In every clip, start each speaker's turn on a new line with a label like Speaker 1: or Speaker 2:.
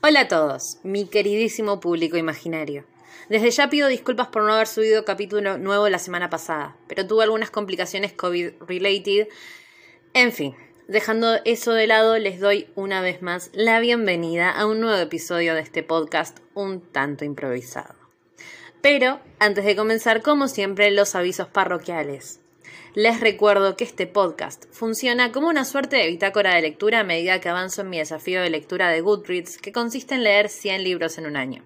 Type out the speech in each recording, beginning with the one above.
Speaker 1: Hola a todos, mi queridísimo público imaginario. Desde ya pido disculpas por no haber subido capítulo nuevo la semana pasada, pero tuve algunas complicaciones COVID-related. En fin, dejando eso de lado, les doy una vez más la bienvenida a un nuevo episodio de este podcast un tanto improvisado. Pero, antes de comenzar, como siempre, los avisos parroquiales. Les recuerdo que este podcast funciona como una suerte de bitácora de lectura a medida que avanzo en mi desafío de lectura de Goodreads, que consiste en leer 100 libros en un año.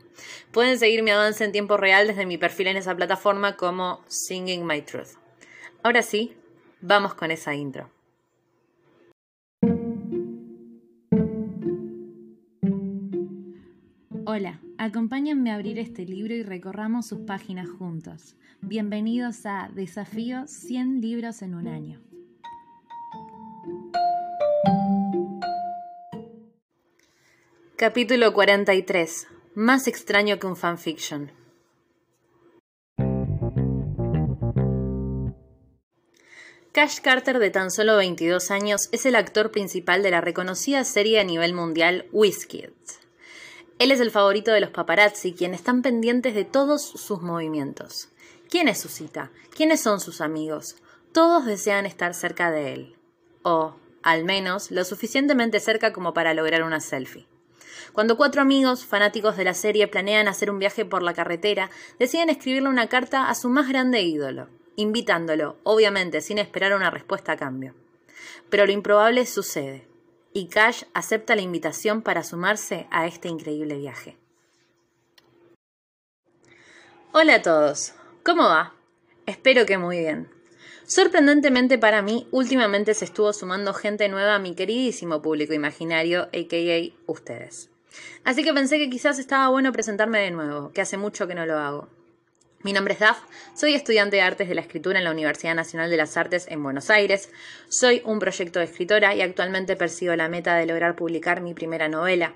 Speaker 1: Pueden seguir mi avance en tiempo real desde mi perfil en esa plataforma como Singing My Truth. Ahora sí, vamos con esa intro. Hola, acompáñenme a abrir este libro y recorramos sus páginas juntos. Bienvenidos a Desafío 100 libros en un año. Capítulo 43. Más extraño que un fanfiction. Cash Carter, de tan solo 22 años, es el actor principal de la reconocida serie a nivel mundial Whiskids. Él es el favorito de los paparazzi, quienes están pendientes de todos sus movimientos. ¿Quién es su cita? ¿Quiénes son sus amigos? Todos desean estar cerca de él. O, al menos, lo suficientemente cerca como para lograr una selfie. Cuando cuatro amigos, fanáticos de la serie, planean hacer un viaje por la carretera, deciden escribirle una carta a su más grande ídolo, invitándolo, obviamente sin esperar una respuesta a cambio. Pero lo improbable sucede, y Cash acepta la invitación para sumarse a este increíble viaje. Hola a todos, ¿cómo va? Espero que muy bien. Sorprendentemente para mí, últimamente se estuvo sumando gente nueva a mi queridísimo público imaginario, aka ustedes. Así que pensé que quizás estaba bueno presentarme de nuevo, que hace mucho que no lo hago. Mi nombre es Daf, soy estudiante de Artes de la Escritura en la Universidad Nacional de las Artes en Buenos Aires, soy un proyecto de escritora y actualmente persigo la meta de lograr publicar mi primera novela.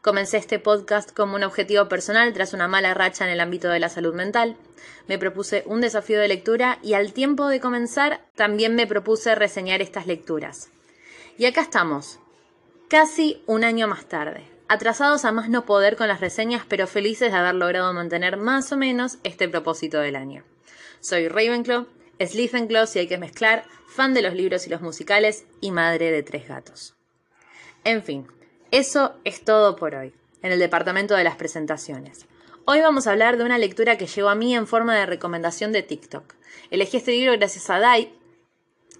Speaker 1: Comencé este podcast como un objetivo personal tras una mala racha en el ámbito de la salud mental. Me propuse un desafío de lectura y al tiempo de comenzar también me propuse reseñar estas lecturas. Y acá estamos, casi un año más tarde atrasados a más no poder con las reseñas, pero felices de haber logrado mantener más o menos este propósito del año. Soy Ravenclaw, Slythenclaw si hay que mezclar, fan de los libros y los musicales y madre de tres gatos. En fin, eso es todo por hoy, en el departamento de las presentaciones. Hoy vamos a hablar de una lectura que llegó a mí en forma de recomendación de TikTok. Elegí este libro gracias a Dai,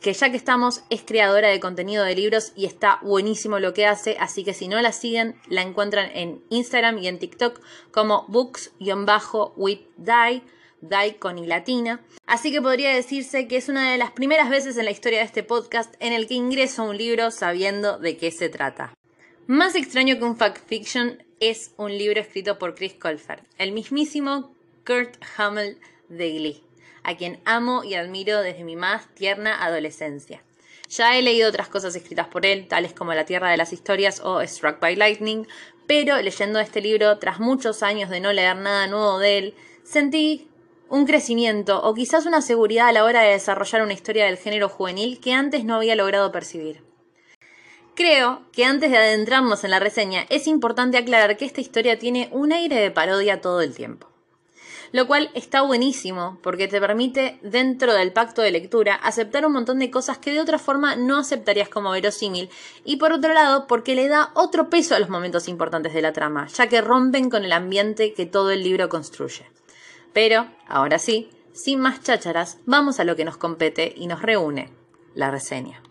Speaker 1: que ya que estamos es creadora de contenido de libros y está buenísimo lo que hace, así que si no la siguen, la encuentran en Instagram y en TikTok como books-with die, die con y latina. Así que podría decirse que es una de las primeras veces en la historia de este podcast en el que ingreso a un libro sabiendo de qué se trata. Más extraño que un fact fiction es un libro escrito por Chris Colfer, el mismísimo Kurt Hummel de Glee a quien amo y admiro desde mi más tierna adolescencia. Ya he leído otras cosas escritas por él, tales como La Tierra de las Historias o Struck by Lightning, pero leyendo este libro, tras muchos años de no leer nada nuevo de él, sentí un crecimiento o quizás una seguridad a la hora de desarrollar una historia del género juvenil que antes no había logrado percibir. Creo que antes de adentrarnos en la reseña es importante aclarar que esta historia tiene un aire de parodia todo el tiempo lo cual está buenísimo porque te permite, dentro del pacto de lectura, aceptar un montón de cosas que de otra forma no aceptarías como verosímil, y por otro lado, porque le da otro peso a los momentos importantes de la trama, ya que rompen con el ambiente que todo el libro construye. Pero, ahora sí, sin más chácharas, vamos a lo que nos compete y nos reúne, la reseña.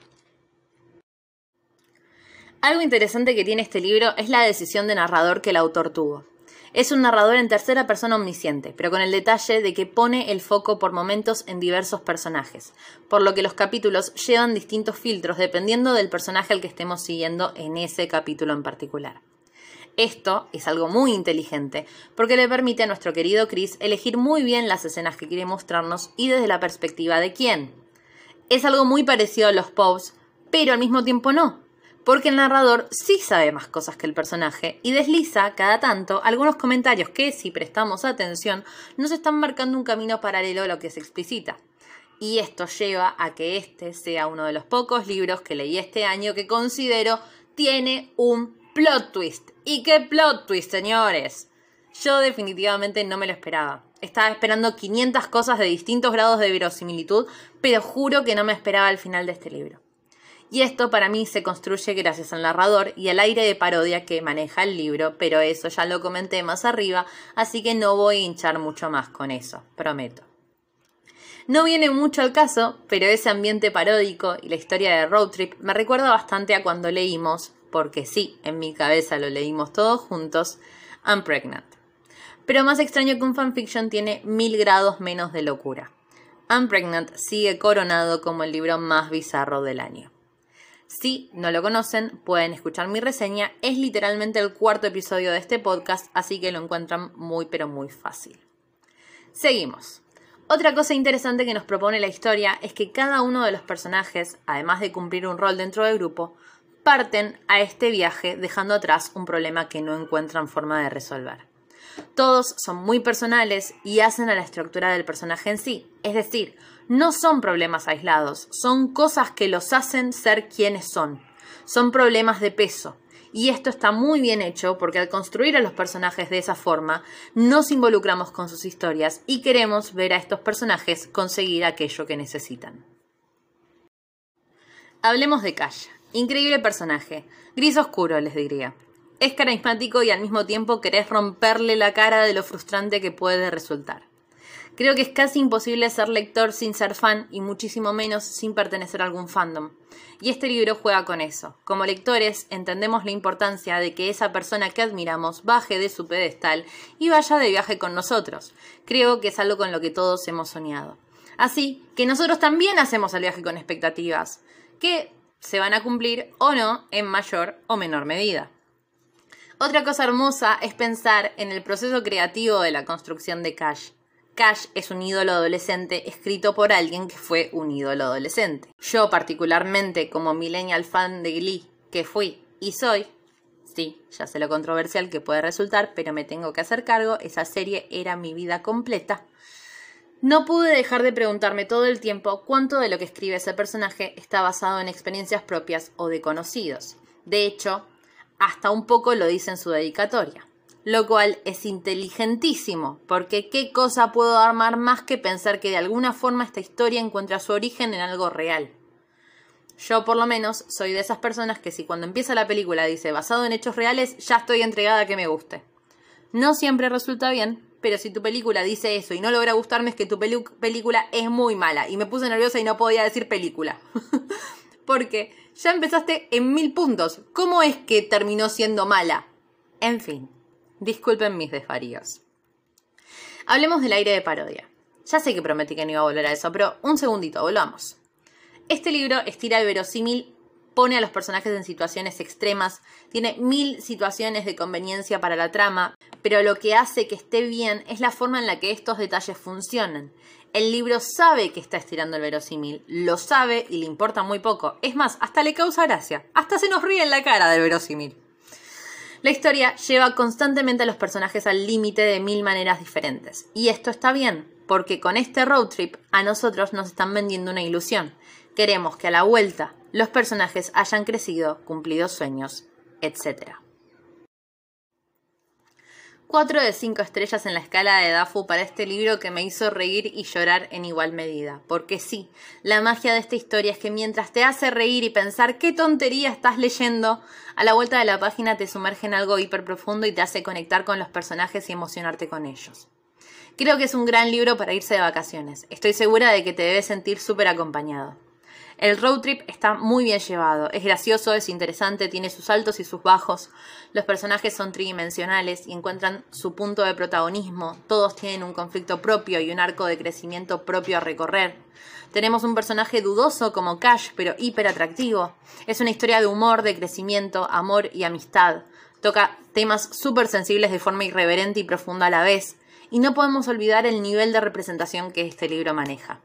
Speaker 1: Algo interesante que tiene este libro es la decisión de narrador que el autor tuvo. Es un narrador en tercera persona omnisciente, pero con el detalle de que pone el foco por momentos en diversos personajes, por lo que los capítulos llevan distintos filtros dependiendo del personaje al que estemos siguiendo en ese capítulo en particular. Esto es algo muy inteligente, porque le permite a nuestro querido Chris elegir muy bien las escenas que quiere mostrarnos y desde la perspectiva de quién. Es algo muy parecido a los Pops, pero al mismo tiempo no, porque el narrador sí sabe más cosas que el personaje y desliza cada tanto algunos comentarios que, si prestamos atención, nos están marcando un camino paralelo a lo que se explicita. Y esto lleva a que este sea uno de los pocos libros que leí este año que considero tiene un Plot twist. ¿Y qué plot twist, señores? Yo definitivamente no me lo esperaba. Estaba esperando 500 cosas de distintos grados de verosimilitud, pero juro que no me esperaba el final de este libro. Y esto para mí se construye gracias al narrador y al aire de parodia que maneja el libro, pero eso ya lo comenté más arriba, así que no voy a hinchar mucho más con eso, prometo. No viene mucho al caso, pero ese ambiente paródico y la historia de Road Trip me recuerda bastante a cuando leímos, porque sí, en mi cabeza lo leímos todos juntos, I'm Pregnant. Pero más extraño que un fanfiction tiene mil grados menos de locura. I'm Pregnant sigue coronado como el libro más bizarro del año. Si no lo conocen, pueden escuchar mi reseña. Es literalmente el cuarto episodio de este podcast, así que lo encuentran muy pero muy fácil. Seguimos. Otra cosa interesante que nos propone la historia es que cada uno de los personajes, además de cumplir un rol dentro del grupo, parten a este viaje dejando atrás un problema que no encuentran forma de resolver. Todos son muy personales y hacen a la estructura del personaje en sí. Es decir, no son problemas aislados, son cosas que los hacen ser quienes son. Son problemas de peso. Y esto está muy bien hecho porque al construir a los personajes de esa forma, nos involucramos con sus historias y queremos ver a estos personajes conseguir aquello que necesitan. Hablemos de Cash. Increíble personaje. Gris oscuro, les diría. Es carismático y al mismo tiempo querés romperle la cara de lo frustrante que puede resultar. Creo que es casi imposible ser lector sin ser fan y muchísimo menos sin pertenecer a algún fandom. Y este libro juega con eso. Como lectores entendemos la importancia de que esa persona que admiramos baje de su pedestal y vaya de viaje con nosotros. Creo que es algo con lo que todos hemos soñado. Así que nosotros también hacemos el viaje con expectativas, que se van a cumplir o no en mayor o menor medida. Otra cosa hermosa es pensar en el proceso creativo de la construcción de Cash. Cash es un ídolo adolescente escrito por alguien que fue un ídolo adolescente. Yo particularmente como millennial fan de Glee que fui y soy, sí, ya sé lo controversial que puede resultar, pero me tengo que hacer cargo, esa serie era mi vida completa. No pude dejar de preguntarme todo el tiempo cuánto de lo que escribe ese personaje está basado en experiencias propias o de conocidos. De hecho, hasta un poco lo dice en su dedicatoria. Lo cual es inteligentísimo, porque qué cosa puedo armar más que pensar que de alguna forma esta historia encuentra su origen en algo real. Yo por lo menos soy de esas personas que si cuando empieza la película dice basado en hechos reales, ya estoy entregada a que me guste. No siempre resulta bien, pero si tu película dice eso y no logra gustarme es que tu película es muy mala y me puse nerviosa y no podía decir película. porque ya empezaste en mil puntos. ¿Cómo es que terminó siendo mala? En fin, disculpen mis desvaríos. Hablemos del aire de parodia. Ya sé que prometí que no iba a volver a eso, pero un segundito, volvamos. Este libro estira el verosímil, pone a los personajes en situaciones extremas, tiene mil situaciones de conveniencia para la trama, pero lo que hace que esté bien es la forma en la que estos detalles funcionan. El libro sabe que está estirando el verosímil, lo sabe y le importa muy poco. Es más, hasta le causa gracia, hasta se nos ríe en la cara del verosímil. La historia lleva constantemente a los personajes al límite de mil maneras diferentes. Y esto está bien, porque con este road trip a nosotros nos están vendiendo una ilusión. Queremos que a la vuelta los personajes hayan crecido, cumplido sueños, etc. 4 de 5 estrellas en la escala de Dafu para este libro que me hizo reír y llorar en igual medida. Porque sí, la magia de esta historia es que mientras te hace reír y pensar qué tontería estás leyendo, a la vuelta de la página te sumerge en algo hiper profundo y te hace conectar con los personajes y emocionarte con ellos. Creo que es un gran libro para irse de vacaciones. Estoy segura de que te debes sentir súper acompañado. El road trip está muy bien llevado, es gracioso, es interesante, tiene sus altos y sus bajos, los personajes son tridimensionales y encuentran su punto de protagonismo, todos tienen un conflicto propio y un arco de crecimiento propio a recorrer. Tenemos un personaje dudoso como Cash, pero hiper atractivo. Es una historia de humor, de crecimiento, amor y amistad. Toca temas súper sensibles de forma irreverente y profunda a la vez. Y no podemos olvidar el nivel de representación que este libro maneja.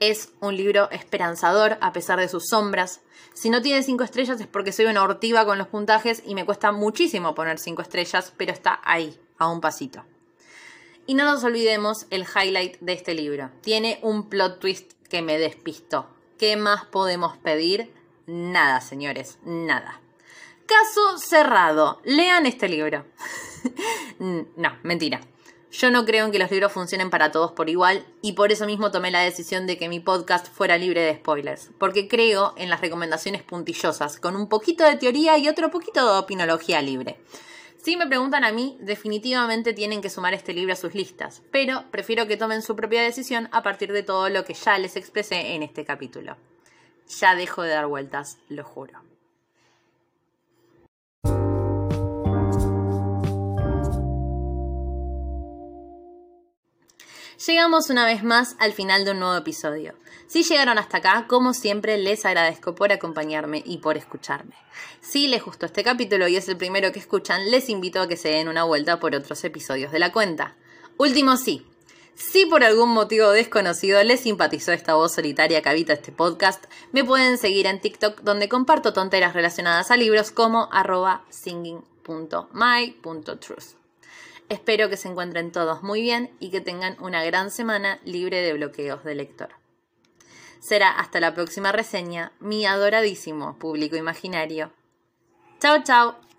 Speaker 1: Es un libro esperanzador a pesar de sus sombras. Si no tiene cinco estrellas es porque soy una hortiva con los puntajes y me cuesta muchísimo poner cinco estrellas, pero está ahí, a un pasito. Y no nos olvidemos el highlight de este libro. Tiene un plot twist que me despistó. ¿Qué más podemos pedir? Nada, señores, nada. Caso cerrado. Lean este libro. no, mentira. Yo no creo en que los libros funcionen para todos por igual y por eso mismo tomé la decisión de que mi podcast fuera libre de spoilers, porque creo en las recomendaciones puntillosas, con un poquito de teoría y otro poquito de opinología libre. Si me preguntan a mí, definitivamente tienen que sumar este libro a sus listas, pero prefiero que tomen su propia decisión a partir de todo lo que ya les expresé en este capítulo. Ya dejo de dar vueltas, lo juro. Llegamos una vez más al final de un nuevo episodio. Si llegaron hasta acá, como siempre, les agradezco por acompañarme y por escucharme. Si les gustó este capítulo y es el primero que escuchan, les invito a que se den una vuelta por otros episodios de la cuenta. Último sí. Si por algún motivo desconocido les simpatizó esta voz solitaria que habita este podcast, me pueden seguir en TikTok donde comparto tonteras relacionadas a libros como arroba singing.my.truth. Espero que se encuentren todos muy bien y que tengan una gran semana libre de bloqueos de lector. Será hasta la próxima reseña, mi adoradísimo público imaginario. Chao, chao.